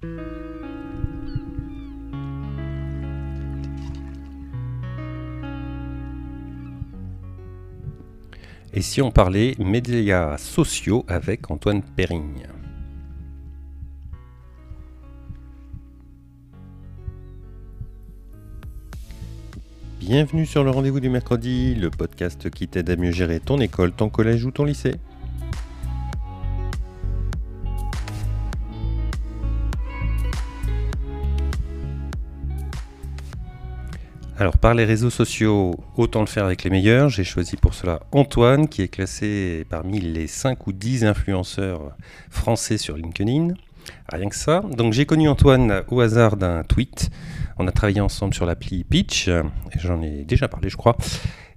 Et si on parlait médias sociaux avec Antoine Perrigne? Bienvenue sur le rendez-vous du mercredi, le podcast qui t'aide à mieux gérer ton école, ton collège ou ton lycée. Alors par les réseaux sociaux, autant le faire avec les meilleurs. J'ai choisi pour cela Antoine, qui est classé parmi les 5 ou 10 influenceurs français sur LinkedIn. Rien que ça. Donc j'ai connu Antoine au hasard d'un tweet. On a travaillé ensemble sur l'appli Pitch, et j'en ai déjà parlé je crois,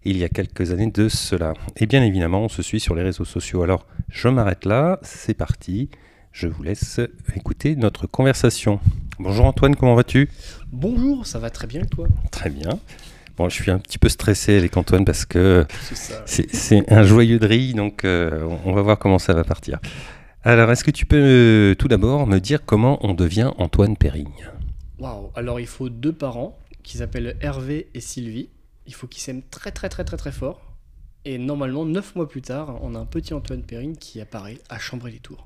il y a quelques années de cela. Et bien évidemment, on se suit sur les réseaux sociaux. Alors je m'arrête là, c'est parti. Je vous laisse écouter notre conversation. Bonjour Antoine, comment vas-tu? Bonjour, ça va très bien toi? Très bien. Bon, je suis un petit peu stressé avec Antoine parce que c'est un joyeux de riz, donc euh, on va voir comment ça va partir. Alors, est-ce que tu peux euh, tout d'abord me dire comment on devient Antoine Périgne Waouh Alors, il faut deux parents qui s'appellent Hervé et Sylvie. Il faut qu'ils s'aiment très très très très très fort. Et normalement, neuf mois plus tard, on a un petit Antoine Périgne qui apparaît à Chambray-les-Tours.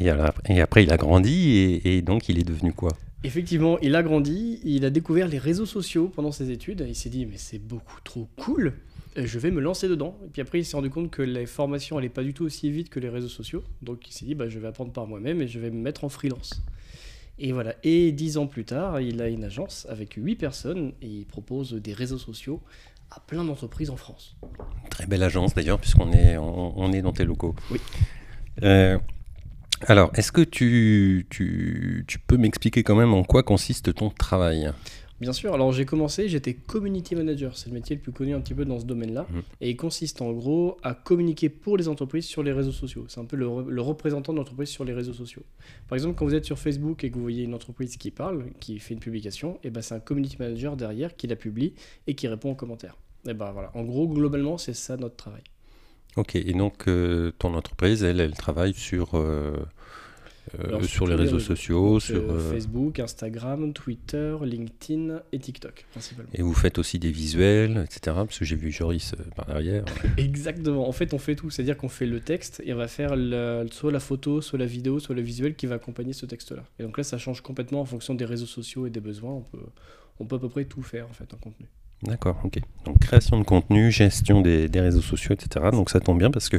Et, et, après, il a grandi et, donc il est devenu quoi? Effectivement, il a grandi, il a découvert les réseaux sociaux pendant ses études. Il s'est dit, mais c'est beaucoup trop cool, je vais me lancer dedans. Et puis après, il s'est rendu compte que les formations n'allaient pas du tout aussi vite que les réseaux sociaux. Donc il s'est dit, bah, je vais apprendre par moi-même et je vais me mettre en freelance. Et voilà. Et dix ans plus tard, il a une agence avec huit personnes et il propose des réseaux sociaux à plein d'entreprises en France. Très belle agence d'ailleurs, puisqu'on est, on, est dans tes locaux. Oui. Euh, alors, est-ce que tu, tu, peux m'expliquer quand même en quoi consiste ton travail? Bien sûr, alors j'ai commencé, j'étais community manager, c'est le métier le plus connu un petit peu dans ce domaine-là, mmh. et il consiste en gros à communiquer pour les entreprises sur les réseaux sociaux. C'est un peu le, représentant de l'entreprise sur les réseaux sociaux. Par exemple, quand vous êtes sur Facebook et que vous voyez une entreprise qui parle, qui fait une publication, et eh ben c'est un community manager derrière qui la publie et qui répond aux commentaires. Et ben voilà, en gros, globalement, c'est ça notre travail. Ok, et donc euh, ton entreprise, elle, elle travaille sur, euh, euh, sur les réseaux sociaux, sur Facebook, Instagram, Twitter, LinkedIn et TikTok principalement. Et vous faites aussi des visuels, etc. Parce que j'ai vu Joris par derrière. Exactement. En fait, on fait tout. C'est-à-dire qu'on fait le texte et on va faire soit la photo, soit la vidéo, soit le visuel qui va accompagner ce texte-là. Et donc là, ça change complètement en fonction des réseaux sociaux et des besoins. On peut, on peut à peu près tout faire en fait en contenu. D'accord, ok. Donc création de contenu, gestion des, réseaux sociaux, etc. Donc ça tombe bien parce que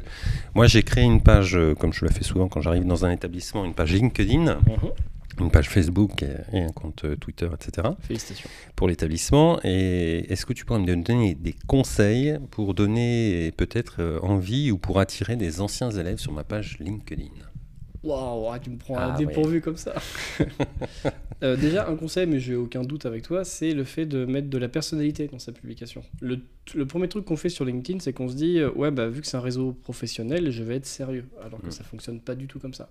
moi j'ai créé une page, euh, comme je le fais souvent quand j'arrive dans un établissement, une page LinkedIn, mhm. une page Facebook et, un compte euh, Twitter, etc. Félicitations. Pour l'établissement. Et est-ce que tu pourrais me donner des conseils pour donner peut-être euh, envie ou pour attirer des anciens élèves sur ma page LinkedIn? Waouh, ah, tu me prends ah, dépourvu comme ça. Euh, déjà, un conseil, mais j'ai aucun doute avec toi, c'est le fait de mettre de la personnalité dans sa publication. Le, premier truc qu'on fait sur LinkedIn, c'est qu'on se dit, euh, ouais, bah, vu que c'est un réseau professionnel, je vais être sérieux. Alors que mm. ça fonctionne pas du tout comme ça.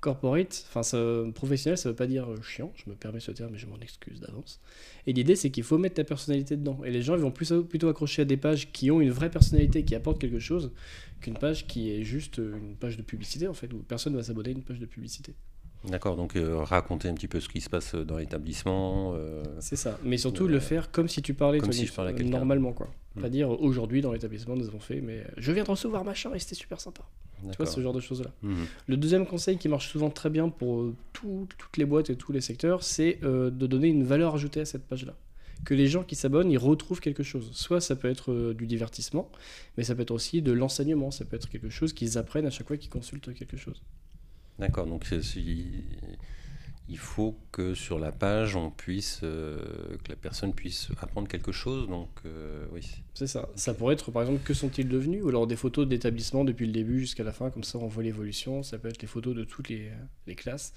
Corporate, enfin professionnel, ça veut pas dire euh, chiant, je me permets ce terme, mais je m'en excuse d'avance. Et l'idée, c'est qu'il faut mettre ta personnalité dedans. Et les gens, ils vont plus, plutôt accrocher à des pages qui ont une vraie personnalité, qui apportent quelque chose, qu'une page qui est juste une page de publicité, en fait, où personne va s'abonner à une page de publicité. D'accord, donc euh, raconter un petit peu ce qui se passe dans l'établissement. Euh, c'est ça, mais surtout le faire comme si tu parlais, comme si je parlais normalement, quoi. Pas dire aujourd'hui dans l'établissement nous avons fait, mais je viens de recevoir machin et c'était super sympa. Tu vois, ce genre de choses-là. Hmm. Le deuxième conseil qui marche souvent très bien pour euh, toutes les boîtes et tous les secteurs, c'est de donner une valeur ajoutée à cette page-là que les gens qui s'abonnent, ils retrouvent quelque chose. Soit ça peut être du divertissement, mais ça peut être aussi de l'enseignement, ça peut être quelque chose qu'ils apprennent à chaque fois qu'ils consultent quelque chose. D'accord, donc il faut que sur la page, on puisse, euh, que la personne puisse apprendre quelque chose. Donc, euh, oui. C'est ça. Ça pourrait être, par exemple, que sont-ils devenus Ou alors des photos d'établissement depuis le début jusqu'à la fin, comme ça on voit l'évolution. Ça peut être les photos de toutes les, les classes.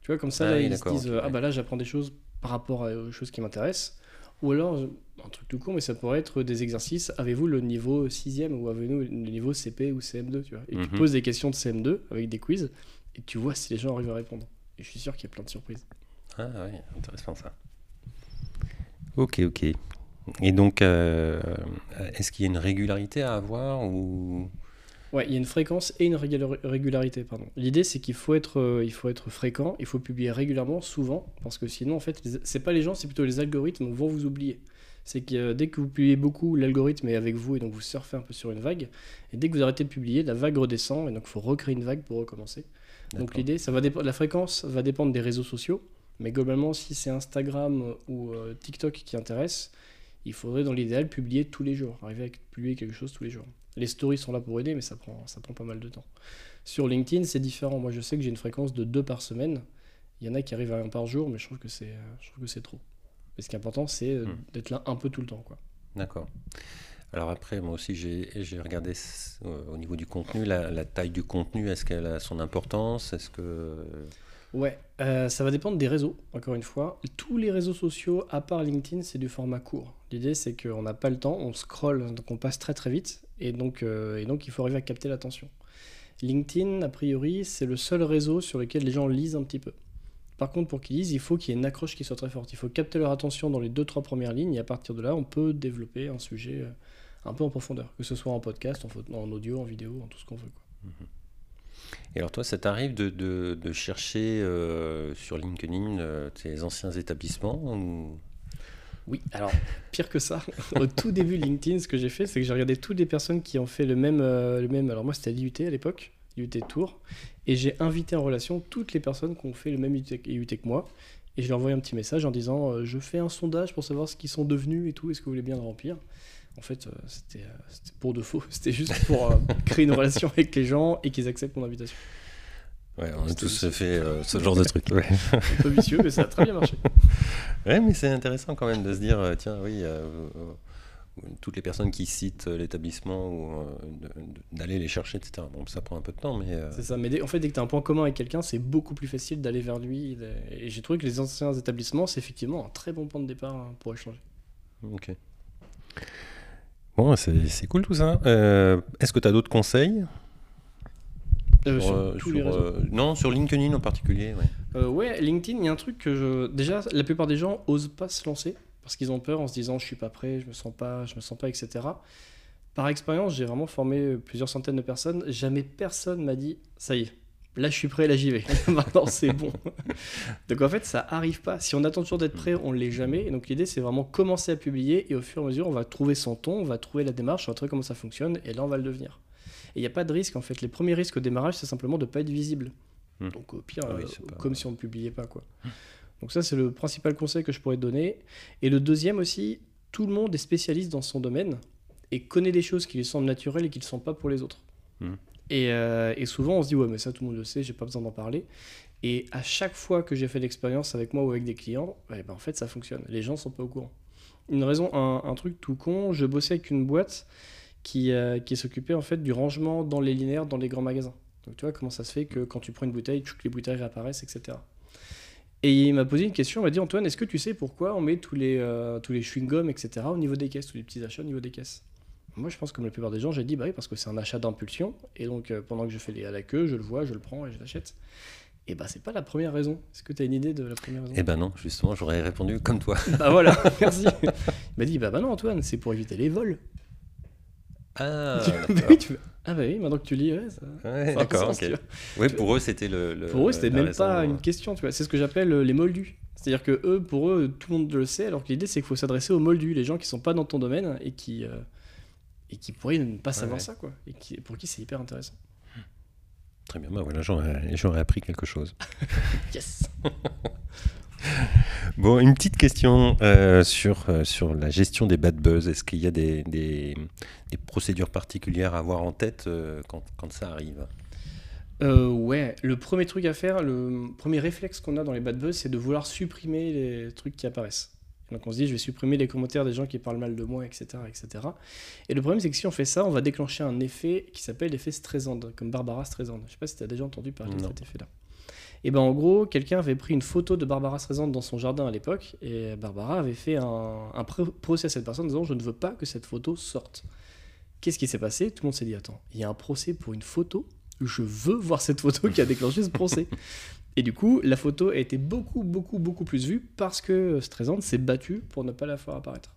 Tu vois, comme ça, ah ils se disent Ah bah là, j'apprends des choses par rapport aux choses qui m'intéressent. Ou alors, un truc tout court, mais ça pourrait être des exercices. Avez-vous le niveau 6e ou avez-vous le niveau CP ou CM2 tu vois? Et tu mhm. poses des questions de CM2 avec des quiz et tu vois si les gens arrivent à répondre. Et je suis sûr qu'il y a plein de surprises. Ah oui, intéressant ça. Ok, ok. Et donc, euh, est-ce qu'il y a une régularité à avoir ou? Ouais, il y a une fréquence et une régularité. Pardon. L'idée, c'est qu'il faut être, euh, il faut être fréquent, il faut publier régulièrement, souvent, parce que sinon, en fait, c'est pas les gens, c'est plutôt les algorithmes vont vous oublier. C'est que euh, dès que vous publiez beaucoup, l'algorithme est avec vous et donc vous surfez un peu sur une vague. Et dès que vous arrêtez de publier, la vague redescend et donc il faut recréer une vague pour recommencer. Donc l'idée, ça va dépendre, la fréquence va dépendre des réseaux sociaux, mais globalement, si c'est Instagram ou euh, TikTok qui intéresse, il faudrait dans l'idéal publier tous les jours, arriver à publier quelque chose tous les jours. Les stories sont là pour aider, mais ça prend, ça prend pas mal de temps. Sur LinkedIn, c'est différent. Moi, je sais que j'ai une fréquence de deux par semaine. Il y en a qui arrivent à un par jour, mais je trouve que c'est, je trouve que c'est trop. Mais ce qui est important, c'est euh, hmm. d'être là un peu tout le temps. Quoi. D'accord. Alors après, moi aussi, j'ai, regardé euh, au niveau du contenu, la, taille du contenu, est-ce qu'elle a son importance? Est-ce que... Ouais, euh, ça va dépendre des réseaux, encore une fois. Tous les réseaux sociaux, à part LinkedIn, c'est du format court. L'idée, c'est qu'on n'a pas le temps, on scrolle, donc on passe très très vite, euh, et donc il faut arriver à capter l'attention. LinkedIn, a priori, c'est le seul réseau sur lequel les gens lisent un petit peu. Par contre, pour qu'ils lisent, il faut qu'il y ait une accroche qui soit très forte. Il faut capter leur attention dans les deux trois premières lignes, et à partir de là, on peut développer un sujet euh, un peu en profondeur, que ce soit en podcast, en, audio, en vidéo, en tout ce qu'on veut. Quoi. Et alors toi, ça t'arrive de, de, chercher euh, sur LinkedIn euh, tes anciens établissements Oui, alors pire que ça. Au tout début LinkedIn, ce que j'ai fait, c'est que j'ai regardé toutes les personnes qui ont fait le même... Euh, le même alors moi, c'était à l'IUT à l'époque, l'IUT Tours, et j'ai invité en relation toutes les personnes qui ont fait le même IUT que moi. Et je leur envoyé un petit message en disant Je fais un sondage pour savoir ce qu'ils sont devenus et tout, est-ce que vous voulez bien le remplir? En fait, euh, euh, c'était pour de faux. C'était juste pour euh, créer une relation avec les gens et qu'ils acceptent mon invitation. Ouais, on a tous fait ce genre de truc. Ouais. Un peu vicieux, mais ça a très bien marché. Ouais, mais c'est intéressant quand même de se dire, tiens, oui, toutes les personnes qui citent l'établissement ou d'aller les chercher, etc. Bon, ça prend un peu de temps, mais. C'est ça, mais en fait, dès que tu as un point commun avec quelqu'un, c'est beaucoup plus facile d'aller vers lui. Et j'ai trouvé que les anciens établissements, c'est effectivement un très bon point de départ hein, pour échanger. Ok. Bon, c'est cool tout ça. Euh, est-ce que tu as d'autres conseils? Euh, sur, euh, les non, sur LinkedIn en particulier. Ouais. ouais, LinkedIn, il y a un truc que je. Déjà, la plupart des gens osent pas se lancer parce qu'ils ont peur en se disant je suis pas prêt, je me sens pas, je me sens pas, etc. Par expérience, j'ai vraiment formé plusieurs centaines de personnes. Jamais personne m'a dit ça y est, là je suis prêt, là j'y vais. Maintenant c'est bon. donc en fait ça arrive pas. Si on attend toujours d'être prêt, on l'est jamais. donc l'idée c'est vraiment commencer à publier et au fur et à mesure on va trouver son ton, on va trouver la démarche, on va trouver comment ça fonctionne et là on va le devenir. Et il n'y a pas de risque en fait. Les premiers risques au démarrage c'est simplement de ne pas être visible. Hmm. Donc au pire, ah euh, comme si on ne publiait pas quoi. Donc ça c'est le principal conseil que je pourrais te donner. Et le deuxième aussi, tout le monde est spécialiste dans son domaine et connaît des choses qui lui semblent naturelles et qui ne le sont pas pour les autres. Hmm. Euh, et, souvent, on se dit, ouais, mais ça, tout le monde le sait, j'ai pas besoin d'en parler. Et à chaque fois que j'ai fait l'expérience avec moi ou avec des clients, ben, en fait, ça fonctionne. Les gens sont pas au courant. Une raison, un, truc tout con, je bossais avec une boîte qui, euh, qui s'occupait en fait du rangement dans les linéaires dans les grands magasins. Donc tu vois comment ça se fait que quand tu prends une bouteille, toutes les bouteilles réapparaissent, etc. Et il m'a posé une question, il m'a dit Antoine, est-ce que tu sais pourquoi on met tous les, euh, tous les chewing-gums, etc. au niveau des caisses, tous les petits achats au niveau des caisses? Moi, je pense comme la plupart des gens, j'ai dit bah oui, parce que c'est un achat d'impulsion. Et donc, euh, pendant que je fais les à la queue, je le vois, je le prends et je l'achète. Et bah, c'est pas la première raison. Est-ce que tu as une idée de la première raison? Eh ben non, justement, j'aurais répondu comme toi. bah voilà, merci. Il m'a dit bah, bah non, Antoine, c'est pour éviter les vols. Ah, ah bah oui, maintenant que tu lis, ouais, ça, d'accord, ok. Oui, pour eux, c'était le, Pour eux, c'était même pas une question, tu vois. C'est ce que j'appelle euh, les moldus. C'est-à-dire que eux, pour eux, tout le monde le sait, alors que l'idée, c'est qu'il faut s'adresser aux moldus, les gens qui sont pas dans ton domaine et qui, euh, et qui pourraient ne pas savoir ça, quoi. Et qui, pour qui c'est hyper intéressant. Très bien, bah voilà, j'aurais appris quelque chose. yes Bon, une petite question euh, sur, euh, sur la gestion des bad buzz. Est-ce qu'il y a des, des, procédures particulières à avoir en tête euh, quand, quand, ça arrive? Ouais, le premier truc à faire, le premier réflexe qu'on a dans les bad buzz, c'est de vouloir supprimer les trucs qui apparaissent. Donc on se dit, je vais supprimer les commentaires des gens qui parlent mal de moi, etc. etc. Et le problème, c'est que si on fait ça, on va déclencher un effet qui s'appelle l'effet Streisand, comme Barbara Streisand. Je sais pas si tu as déjà entendu parler de cet effet-là. Et ben en gros, quelqu'un avait pris une photo de Barbara Streisand dans son jardin à l'époque, et Barbara avait fait un, un procès à cette personne en disant, je ne veux pas que cette photo sorte. Qu'est-ce qui s'est passé? Tout le monde s'est dit, attends, il y a un procès pour une photo? Je veux voir cette photo qui a déclenché ce procès. Et du coup, la photo a été beaucoup, beaucoup, beaucoup plus vue parce que Streisand s'est battu pour ne pas la faire apparaître.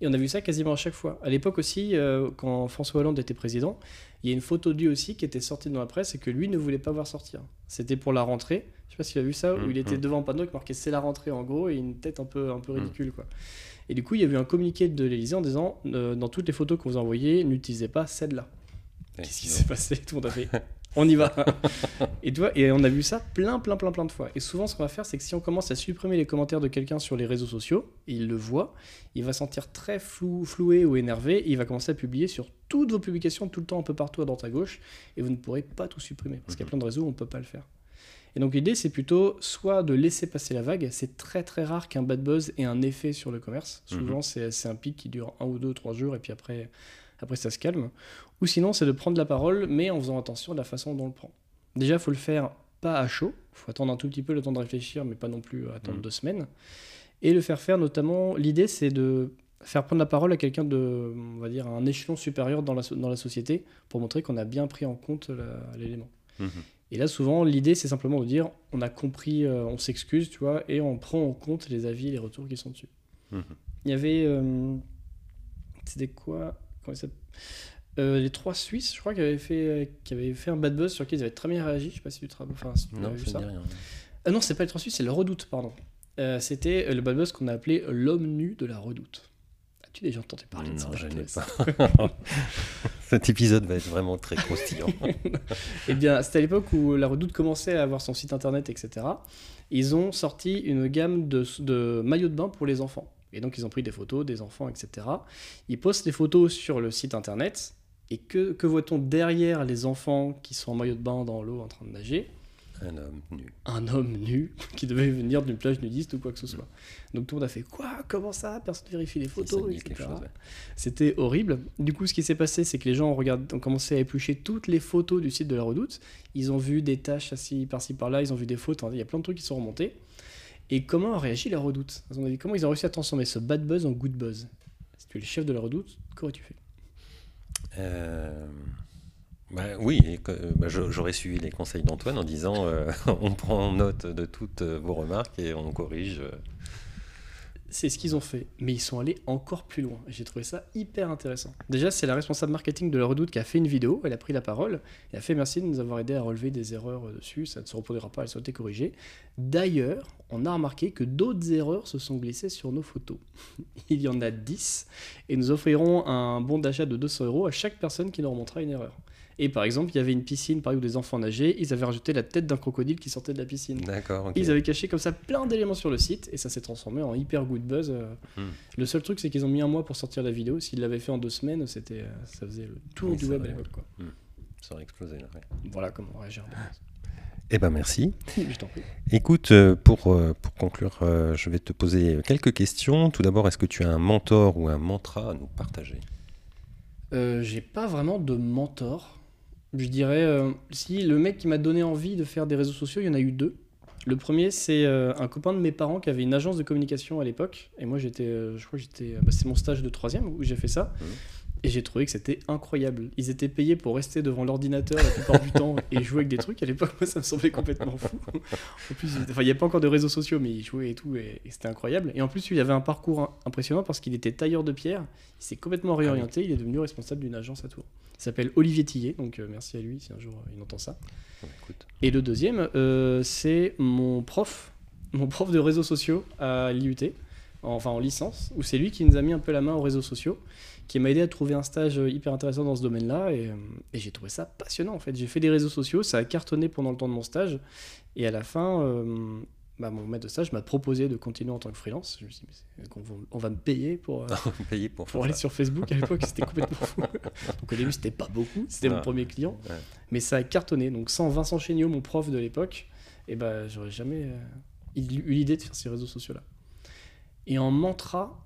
Et on a vu ça quasiment à chaque fois. À l'époque aussi, euh, quand François Hollande était président, il y a une photo de lui aussi qui était sortie dans la presse et que lui ne voulait pas voir sortir. C'était pour la rentrée. Je sais pas s'il a vu ça, où il était mmh. devant un panneau qui marquait c'est la rentrée en gros et une tête un peu, un peu mmh. ridicule. quoi. Et du coup, il y a eu un communiqué de l'Élysée en disant euh, dans toutes les photos que vous envoyez, n'utilisez pas celle-là. Qu'est-ce qui s'est passé? Tout le monde a fait on y va. et, tu et on a vu ça plein, plein, plein, plein de fois. Et souvent, ce qu'on va faire, c'est que si on commence à supprimer les commentaires de quelqu'un sur les réseaux sociaux, il le voit, il va sentir très flou, floué ou énervé, et il va commencer à publier sur toutes vos publications, tout le temps, un peu partout à droite à gauche, et vous ne pourrez pas tout supprimer. Parce qu'il y a mhm. plein de réseaux où on ne peut pas le faire. Et donc l'idée, c'est plutôt soit de laisser passer la vague. C'est très très rare qu'un bad buzz ait un effet sur le commerce. Souvent, mhm. c'est un pic qui dure un ou deux, trois jours, et puis après, après ça se calme. Ou sinon, c'est de prendre la parole, mais en faisant attention à la façon dont on le prend. Déjà, il faut le faire pas à chaud. Il faut attendre un tout petit peu le temps de réfléchir, mais pas non plus attendre mmh. deux semaines. Et le faire faire notamment, l'idée, c'est de faire prendre la parole à quelqu'un de, on va dire, un échelon supérieur dans la, dans la société pour montrer qu'on a bien pris en compte l'élément. Mmh. Et là, souvent, l'idée, c'est simplement de dire, on a compris, euh, on s'excuse, tu vois, et on prend en compte les avis, les retours qui sont dessus. Mmh. Il y avait, euh, c'était quoi euh, les trois Suisses, je crois, qui avaient fait, qui avaient fait un bad buzz sur qui ils avaient très bien réagi. Je sais pas si tu te enfin, non, vu ça. Rien. Ah non, c'est pas les trois Suisses, c'est le Redoute, pardon. Euh, c'était le bad buzz qu'on a appelé l'homme nu de la Redoute. As-tu déjà entendu parler de ça Non, je n'ai pas. Cet épisode va être vraiment très croustillant. eh bien, c'était à l'époque où la Redoute commençait à avoir son site internet, etc. Ils ont sorti une gamme de, de maillots de bain pour les enfants. Et donc, ils ont pris des photos des enfants, etc. Ils postent les photos sur le site internet. Et que, que voit-on derrière les enfants qui sont en maillot de bain dans l'eau en train de nager? Un homme nu. Un homme nu qui devait venir d'une plage nudiste ou quoi que ce soit. Donc tout le monde a fait Quoi? Comment ça? Personne vérifie les photos, C'était horrible. Du coup, ce qui s'est passé, c'est que les gens ont, ont commencé à éplucher toutes les photos du site de la redoute. Ils ont vu des taches assis par-ci par-là, ils ont vu des fautes. Il y a plein de trucs qui sont remontés. Et comment a réagi la redoute? Comment ils ont réussi à transformer ce bad buzz en good buzz? Si tu es le chef de la redoute, qu'aurais-tu fait? Bah, Oui, bah, j'aurais suivi les conseils d'Antoine en disant euh, on prend note de toutes vos remarques et on corrige. C'est ce qu'ils ont fait, mais ils sont allés encore plus loin. J'ai trouvé ça hyper intéressant. Déjà, c'est la responsable marketing de la Redoute qui a fait une vidéo, elle a pris la parole et a fait merci de nous avoir aidé à relever des erreurs dessus, ça ne se reproduira pas, elles ont été corrigées. D'ailleurs, on a remarqué que d'autres erreurs se sont glissées sur nos photos. Il y en a 10 et nous offrirons un bon d'achat de 200 euros à chaque personne qui nous remontera une erreur. Et par exemple, il y avait une piscine par où des enfants nageaient, ils avaient rajouté la tête d'un crocodile qui sortait de la piscine. D'accord. Ils avaient caché comme ça plein d'éléments sur le site et ça s'est transformé en hyper good buzz. Euh. Hmm. Le seul truc, c'est qu'ils ont mis un mois pour sortir la vidéo. S'ils l'avaient fait en deux semaines, c'était, euh, ça faisait le tour du web à l'époque. Hmm. Ça aurait explosé là. Voilà comment réagir. Eh ben merci. Je t'en prie. Écoute, euh, pour, pour conclure, je vais te poser quelques questions. Tout d'abord, est-ce que tu as un mentor ou un mantra à nous partager? J'ai pas vraiment de mentor. Je dirais, euh, si le mec qui m'a donné envie de faire des réseaux sociaux, il y en a eu deux. Le premier, c'est euh, un copain de mes parents qui avait une agence de communication à l'époque. Et moi, j'étais, euh, je crois que j'étais, bah, c'est mon stage de troisième où j'ai fait ça. Mmh. Et j'ai trouvé que c'était incroyable. Ils étaient payés pour rester devant l'ordinateur la plupart du temps et jouer avec des trucs. À l'époque, moi, ça me semblait complètement fou. en plus, il n'y avait pas encore de réseaux sociaux, mais ils jouaient et tout, et, c'était incroyable. Et en plus, il avait un parcours impressionnant parce qu'il était tailleur de pierre. Il s'est complètement réorienté. Il est devenu responsable d'une agence à Tours. Il s'appelle Olivier Tillet, donc euh, merci à lui si un jour euh, il entend ça. Et le deuxième, euh, c'est mon prof, mon prof de réseaux sociaux à l'IUT, enfin en licence, où c'est lui qui nous a mis un peu la main aux réseaux sociaux, qui m'a aidé à trouver un stage hyper intéressant dans ce domaine-là, et, et j'ai trouvé ça passionnant en fait. J'ai fait des réseaux sociaux, ça a cartonné pendant le temps de mon stage, et à la fin, bah, mon maître de stage m'a proposé de continuer en tant que freelance. Je me suis dit, mais on, va, me payer pour, euh, payer pour, pour aller sur Facebook. À l'époque, c'était complètement fou. donc au début, c'était pas beaucoup, c'était mon premier client. Mais ça a cartonné. Donc sans Vincent Chéniaud, mon prof de l'époque, et eh ben, j'aurais jamais euh, eu l'idée de faire ces réseaux sociaux-là. Et en mantra,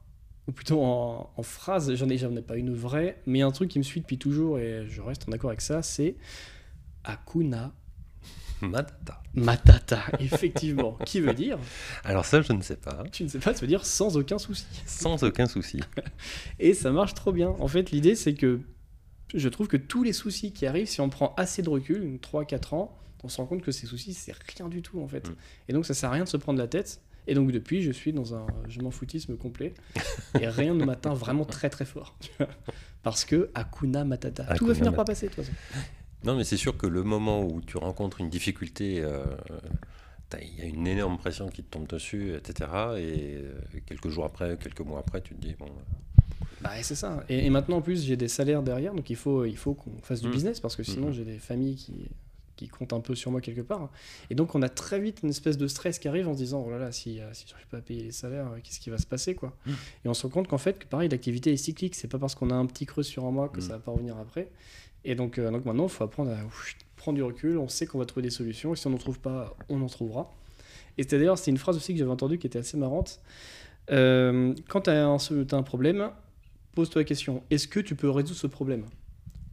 ou plutôt en, en phrase, j'en ai, ai pas une vraie, mais un truc qui me suit depuis toujours et je reste en accord avec ça, c'est Akuna Matata. Matata, effectivement. Qui veut dire Alors ça, je ne sais pas. Tu ne sais pas, ça veut dire sans aucun souci. Sans aucun souci. Et ça marche trop bien. En fait, l'idée, c'est que je trouve que tous les soucis qui arrivent, si on prend assez de recul, 3-4 ans, on se rend compte que ces soucis, c'est rien du tout, en fait. Mm. Et donc, ça sert à rien de se prendre la tête. Et donc depuis, je suis dans un je m'en foutisme complet. et rien ne m'atteint vraiment très très fort. Parce que Akuna Matata. Tout va finir par passer de toute façon. Non, mais c'est sûr que le moment où tu rencontres une difficulté, euh, il y a une énorme pression qui te tombe dessus, etc. Et euh, quelques jours après, quelques mois après, tu te dis, bon. Bah, c'est ça. Et, maintenant, en plus, j'ai des salaires derrière, donc il faut, il faut qu'on fasse du mmh. business, parce que sinon, mmh. j'ai des familles qui, qui comptent un peu sur moi quelque part. Et donc, on a très vite une espèce de stress qui arrive en se disant, oh là là, si, euh, si je n'arrive pas à payer les salaires, euh, qu'est-ce qui va se passer, quoi. Mmh. Et on se rend compte qu'en fait, que pareil, l'activité est cyclique. C'est pas parce qu'on a un petit creux sur un mois que ça va pas revenir après. Et donc, donc maintenant, il faut apprendre à prendre du recul. On sait qu'on va trouver des solutions. Et si on n'en trouve pas, on en trouvera. Et c'était d'ailleurs, c'est une phrase aussi que j'avais entendue qui était assez marrante. Euh, quand tu as, un problème, pose-toi la question est-ce que tu peux résoudre ce problème?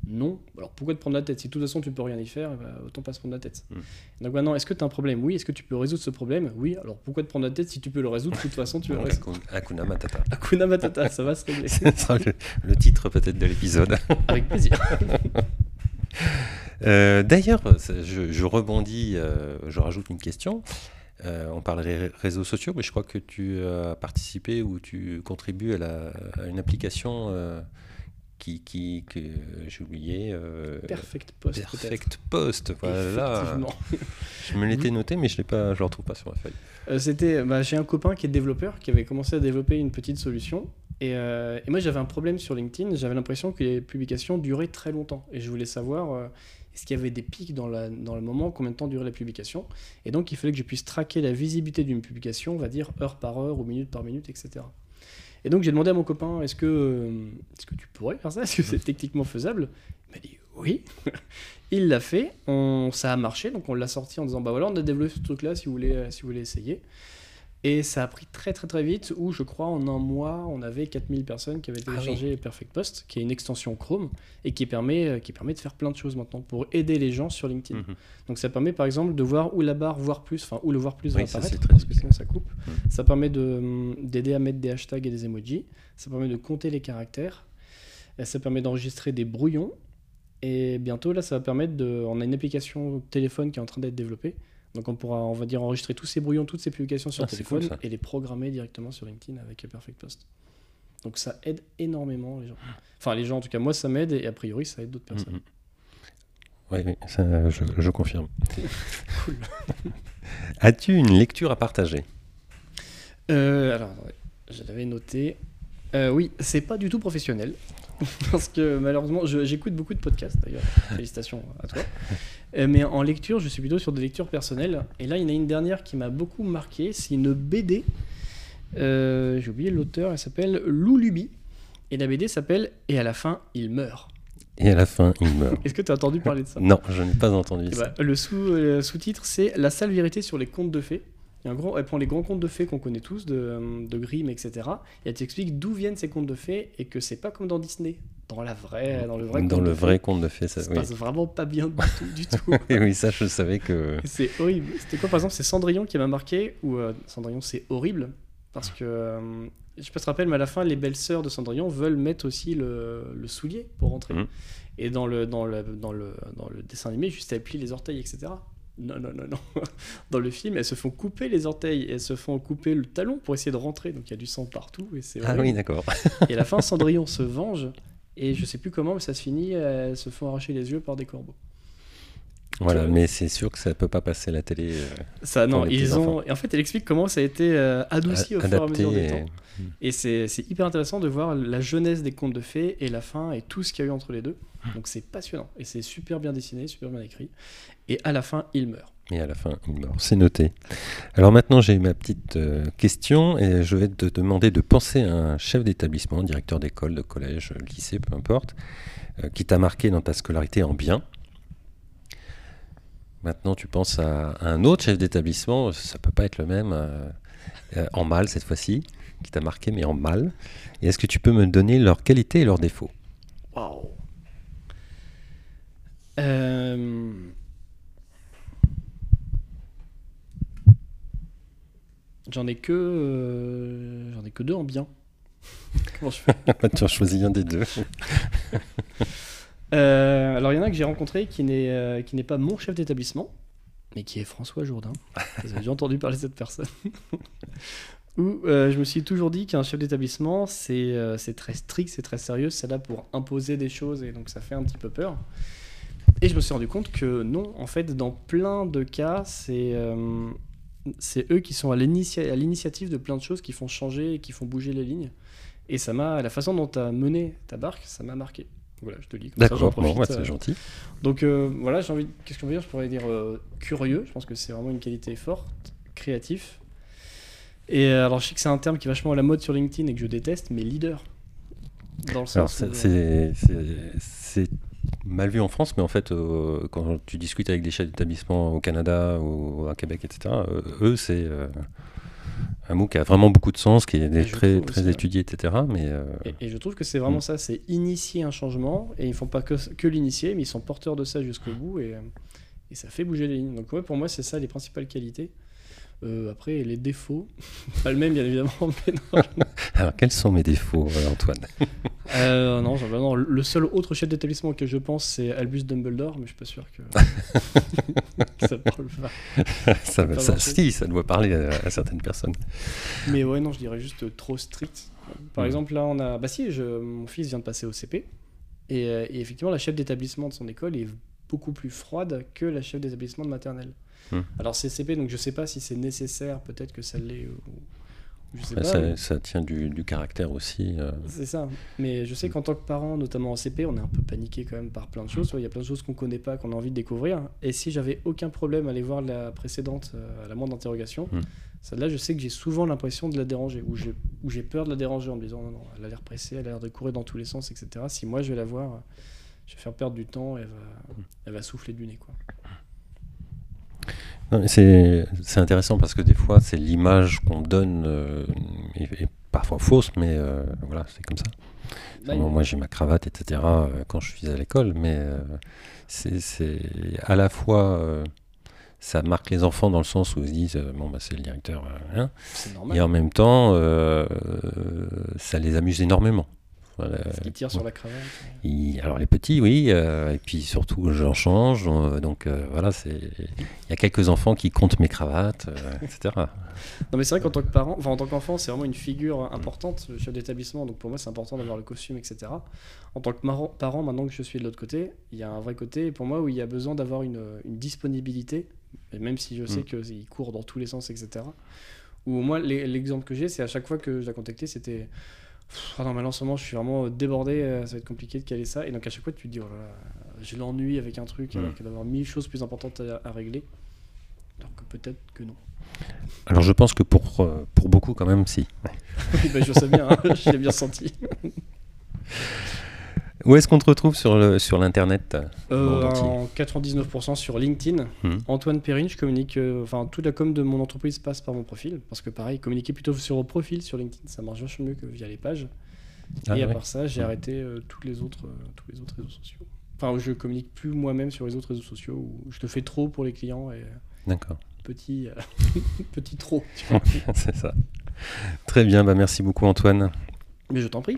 Non. Alors pourquoi te prendre la tête? Si de toute façon tu peux rien y faire, eh ben, autant pas se prendre la tête. Hmm. Donc maintenant, est-ce que tu as un problème? Oui. Est-ce que tu peux résoudre ce problème? Oui. Alors pourquoi te prendre la tête si tu peux le résoudre? De toute façon, tu le résoudre. Akuna Matata. Akuna Matata, ça va se régler. le, titre peut-être de l'épisode. Avec plaisir. Euh, d'ailleurs, je, rebondis, euh, je rajoute une question. Euh, on parlerait réseaux sociaux, mais je crois que tu as participé ou tu contribues à, une application euh, qui, qui, que j'ai oublié. Euh, Perfect Post. Perfect Post, voilà. je me l'étais noté, mais je ne le retrouve pas sur la feuille. C'était, bah, j'ai un copain qui est développeur qui avait commencé à développer une petite solution. Et, et moi, j'avais un problème sur LinkedIn. J'avais l'impression que les publications duraient très longtemps. Et je voulais savoir est-ce qu'il y avait des pics dans, la, dans le moment Combien de temps durait la publication Et donc, il fallait que je puisse traquer la visibilité d'une publication, on va dire heure par heure ou minute par minute, etc. Et donc, j'ai demandé à mon copain est-ce que, euh, est que tu pourrais faire ça? Est-ce que c'est techniquement faisable? Il m'a dit oui. il l'a fait, on, ça a marché, donc on l'a sorti en disant bah voilà, on a développé ce truc-là si vous voulez, euh, si vous voulez essayer. Et ça a pris très très très vite, où je crois en un mois, on avait 4000 personnes qui avaient ah téléchargé Perfect Post, qui est une extension Chrome, et qui permet, euh, qui permet de faire plein de choses maintenant pour aider les gens sur LinkedIn. Mhm. Donc ça permet par exemple de voir où la barre voir plus, enfin où le voir plus va apparaître, parce que sinon ça coupe. Mhm. Ça permet hum, d'aider à mettre des hashtags et des emojis. Ça permet de compter les caractères. Et ça permet d'enregistrer des brouillons. Et bientôt là, ça va permettre de... On a une application téléphone qui est en train d'être développée donc on pourra, on va dire, enregistrer tous ces brouillons, toutes ces publications sur ah, téléphone et les programmer directement sur LinkedIn avec Perfect Post. Donc ça aide énormément les gens. Enfin les gens, en tout cas moi ça m'aide et a priori ça aide d'autres personnes. Mm, mm. Oui, ça, je, confirme. cool. As-tu une lecture à partager? Euh, Alors, je l'avais noté. Euh, oui, c'est pas du tout professionnel. parce que malheureusement, j'écoute beaucoup de podcasts d'ailleurs. Félicitations à toi. Euh, mais en lecture, je suis plutôt sur des lectures personnelles. Et là, il y en a une dernière qui m'a beaucoup marqué. C'est une BD. Euh, j'ai oublié l'auteur. Elle s'appelle Loulubi. Et la BD s'appelle Et à la fin, il meurt. Et à la fin, il meurt. Est-ce que tu as entendu parler de ça? Non, je n'ai pas entendu eh ça. Ben, le sous-titre, c'est La sale vérité sur les contes de fées. Elle prend les grands contes de fées qu'on connaît tous, de, de Grimm, etc. Et elle t'explique d'où viennent ces contes de fées et que c'est pas comme dans Disney dans la vraie, dans le vrai, dans conte, le de vrai conte de fées, ça, se passe vraiment pas bien du tout. Du tout. oui, ça, je savais que. C'est horrible. C'était quoi, par exemple, c'est Cendrillon qui m'a marqué, ou euh, Cendrillon, c'est horrible, parce que euh, je sais pas si tu te rappelles, mais à la fin, les belles sœurs de Cendrillon veulent mettre aussi le, le soulier pour rentrer. Mmh. Et dans le, dans, le, dans, le, dans le dessin animé, juste elles plient les orteils, etc. Non, non, non, non. Dans le film, elles se font couper les orteils et elles se font couper le talon pour essayer de rentrer. Donc il y a du sang partout. Et c'est ah oui, d'accord. et à la fin, Cendrillon se venge et je sais plus comment, mais ça se finit, elles se font arracher les yeux par des corbeaux. Voilà, mais c'est sûr que ça peut pas passer la télé. Euh, ça, non, ils ont. Et en fait, elle explique comment ça a été euh, adouci au fur et à mesure des temps. Et c'est hyper intéressant de voir la jeunesse des contes de fées et la fin et tout ce qu'il y a eu entre les deux. Donc c'est passionnant et c'est super bien dessiné, super bien écrit. Et à la fin, il meurt. Et à la fin, il meurt. C'est noté. Alors maintenant, j'ai ma petite euh, question et je vais te demander de penser à un chef d'établissement, directeur d'école, de collège, lycée, peu importe, qui t'a marqué dans ta scolarité en bien. Maintenant, tu penses à, un autre chef d'établissement, ça peut pas être le même, euh, en mal cette fois-ci, qui t'a marqué, mais en mal. Et est-ce que tu peux me donner leurs qualités et leurs défauts? Waouh euh... J'en ai que euh, j'en ai que deux en bien. Comment je fais? Tu as choisi un des deux. Euh, alors il y en a un que j'ai rencontré qui n'est euh, qui n'est pas mon chef d'établissement, mais qui est François Jourdain. Vous avez déjà entendu parler de cette personne Où euh, je me suis toujours dit qu'un chef d'établissement, c'est très strict, c'est très sérieux, c'est là pour imposer des choses et donc ça fait un petit peu peur. Et je me suis rendu compte que non, en fait, dans plein de cas, c'est c'est eux qui sont à l'initiative de plein de choses qui font changer et qui font bouger les lignes. Et ça m'a, la façon dont tu as mené ta barque, ça m'a marqué. Voilà, je te lis. D'accord, bon, c'est euh. gentil. Donc euh, voilà, j'ai envie. Qu'est-ce qu'on veut dire? Je pourrais dire euh, curieux. Je pense que c'est vraiment une qualité forte, créatif. Et alors, je sais que c'est un terme qui est vachement à la mode sur LinkedIn et que je déteste, mais leader. Dans le sens. c'est mal vu en France, mais en fait, quand tu discutes avec des chefs d'établissement au Canada ou à Québec, etc., eux, c'est un qui a vraiment beaucoup de sens, qui est très, très étudié, etc. Mais, euh, et, je trouve que c'est vraiment mm. ça, c'est initier un changement, et ils font pas que, que l'initier, mais ils sont porteurs de ça jusqu'au bout, et, et, ça fait bouger les lignes. Donc ouais, pour moi, c'est ça les principales qualités. Euh, après, les défauts, pas le même bien évidemment. Alors, quels sont mes défauts, euh, Antoine? Euh, non, non, le seul autre chef d'établissement que je pense, c'est Albus Dumbledore, mais je suis pas sûr que, ça parle pas. ça, ça, si, ça doit parler à, certaines personnes. Mais ouais, non, je dirais juste trop strict. Par exemple, là, on a. Bah si, je... mon fils vient de passer au CP, et, et effectivement, la chef d'établissement de son école est beaucoup plus froide que la chef d'établissement de maternelle. Hmm. Alors c'est CP, donc je sais pas si c'est nécessaire, peut-être que ça l'est. Je sais pas, ça, tient du, caractère aussi. Euh. C'est ça. Mais je sais qu'en tant que parent, notamment en CP, on est un peu paniqué quand même par plein de choses. Il y a plein de choses qu'on connaît pas, qu'on a envie de découvrir. Et si j'avais aucun problème à aller voir la précédente euh, à la moindre interrogation, hmm. celle-là, je sais que j'ai souvent l'impression de la déranger, ou j'ai peur de la déranger en me disant non, non, elle a l'air pressée, elle a l'air de courir dans tous les sens, etc. Si moi je vais la voir, je vais faire perdre du temps et elle va, hmm. elle va souffler du nez. Quoi. C'est intéressant parce que des fois, c'est l'image qu'on donne, euh, et, parfois fausse, mais euh, voilà, c'est comme ça. Bah, moi, j'ai ma cravate, etc., euh, quand je suis à l'école, mais c'est à la fois. ça marque les enfants dans le sens où ils se disent bon bah c'est le directeur hein, et en même temps ça les amuse énormément parce qu'il tire sur la cravate. alors les petits, oui, euh, et puis surtout j'en change. donc euh, voilà, il y a quelques enfants qui comptent mes cravates, euh, etc. non mais c'est vrai qu'en tant que parent, enfin en tant qu'enfant, c'est vraiment une figure importante, le chef d'établissement. Donc pour moi, c'est important d'avoir le costume, etc. En tant que parent, maintenant que je suis de l'autre côté, il y a un vrai côté pour moi où il y a besoin d'avoir une, disponibilité, et même si je sais mm. qu'il court dans tous les sens, etc. Ou moi, l'exemple que j'ai, c'est à chaque fois que je l'ai contacté, c'était ah non, mais là en ce moment, je suis vraiment débordé, euh, ça va être compliqué de caler ça. Et donc à chaque fois, tu te dis, oh là j'ai l'ennui avec un truc, alors qu'il d'avoir mille choses plus importantes à, régler. Alors que peut-être que non. Alors je pense que pour, euh, pour beaucoup, quand même, si. oui, bah, je sais bien, hein, je l'ai bien senti. Où est-ce qu'on te retrouve sur, le, sur l'internet euh, En 99% sur LinkedIn. Hmm. Antoine Perrine, je communique. Euh, enfin, toute la com de mon entreprise passe par mon profil. Parce que pareil, communiquer plutôt sur mon profil sur LinkedIn, ça marche vachement mieux que via les pages. Ah et à part ça, j'ai arrêté euh, tous, les autres, tous les autres réseaux sociaux. Enfin, je communique plus moi-même sur les autres réseaux sociaux où je te fais trop pour les clients. et D'accord. Petit, petit trop. C'est ça. Très bien, bah merci beaucoup Antoine. Mais je t'en prie.